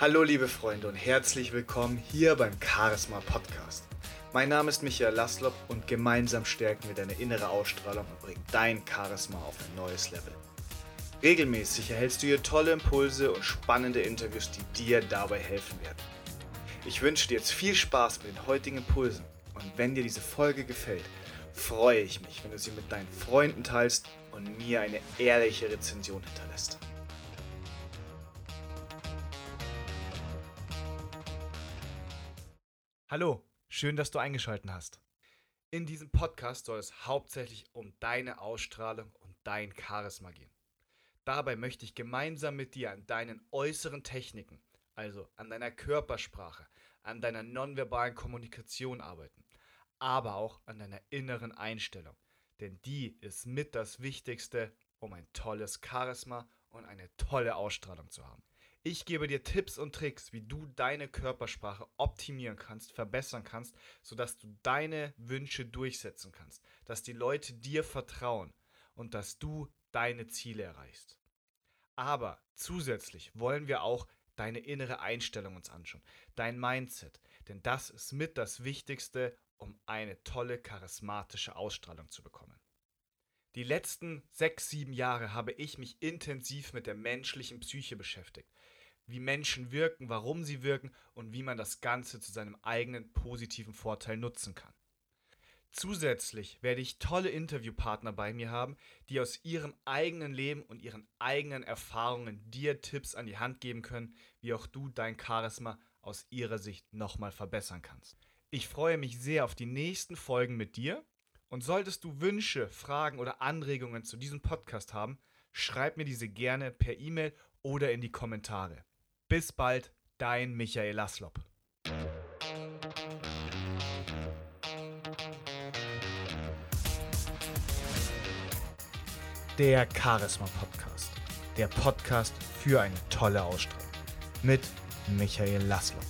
Hallo liebe Freunde und herzlich willkommen hier beim Charisma Podcast. Mein Name ist Michael Laslop und gemeinsam stärken wir deine innere Ausstrahlung und bringen dein Charisma auf ein neues Level. Regelmäßig erhältst du hier tolle Impulse und spannende Interviews, die dir dabei helfen werden. Ich wünsche dir jetzt viel Spaß mit den heutigen Impulsen und wenn dir diese Folge gefällt, freue ich mich, wenn du sie mit deinen Freunden teilst und mir eine ehrliche Rezension hinterlässt. Hallo, schön, dass du eingeschaltet hast. In diesem Podcast soll es hauptsächlich um deine Ausstrahlung und dein Charisma gehen. Dabei möchte ich gemeinsam mit dir an deinen äußeren Techniken, also an deiner Körpersprache, an deiner nonverbalen Kommunikation arbeiten, aber auch an deiner inneren Einstellung, denn die ist mit das Wichtigste, um ein tolles Charisma und eine tolle Ausstrahlung zu haben. Ich gebe dir Tipps und Tricks, wie du deine Körpersprache optimieren kannst, verbessern kannst, sodass du deine Wünsche durchsetzen kannst, dass die Leute dir vertrauen und dass du deine Ziele erreichst. Aber zusätzlich wollen wir auch deine innere Einstellung uns anschauen, dein Mindset, denn das ist mit das Wichtigste, um eine tolle charismatische Ausstrahlung zu bekommen. Die letzten sechs, sieben Jahre habe ich mich intensiv mit der menschlichen Psyche beschäftigt wie Menschen wirken, warum sie wirken und wie man das Ganze zu seinem eigenen positiven Vorteil nutzen kann. Zusätzlich werde ich tolle Interviewpartner bei mir haben, die aus ihrem eigenen Leben und ihren eigenen Erfahrungen dir Tipps an die Hand geben können, wie auch du dein Charisma aus ihrer Sicht nochmal verbessern kannst. Ich freue mich sehr auf die nächsten Folgen mit dir und solltest du Wünsche, Fragen oder Anregungen zu diesem Podcast haben, schreib mir diese gerne per E-Mail oder in die Kommentare. Bis bald, dein Michael Laslop. Der Charisma Podcast. Der Podcast für eine tolle Ausstrahlung. Mit Michael Laslop.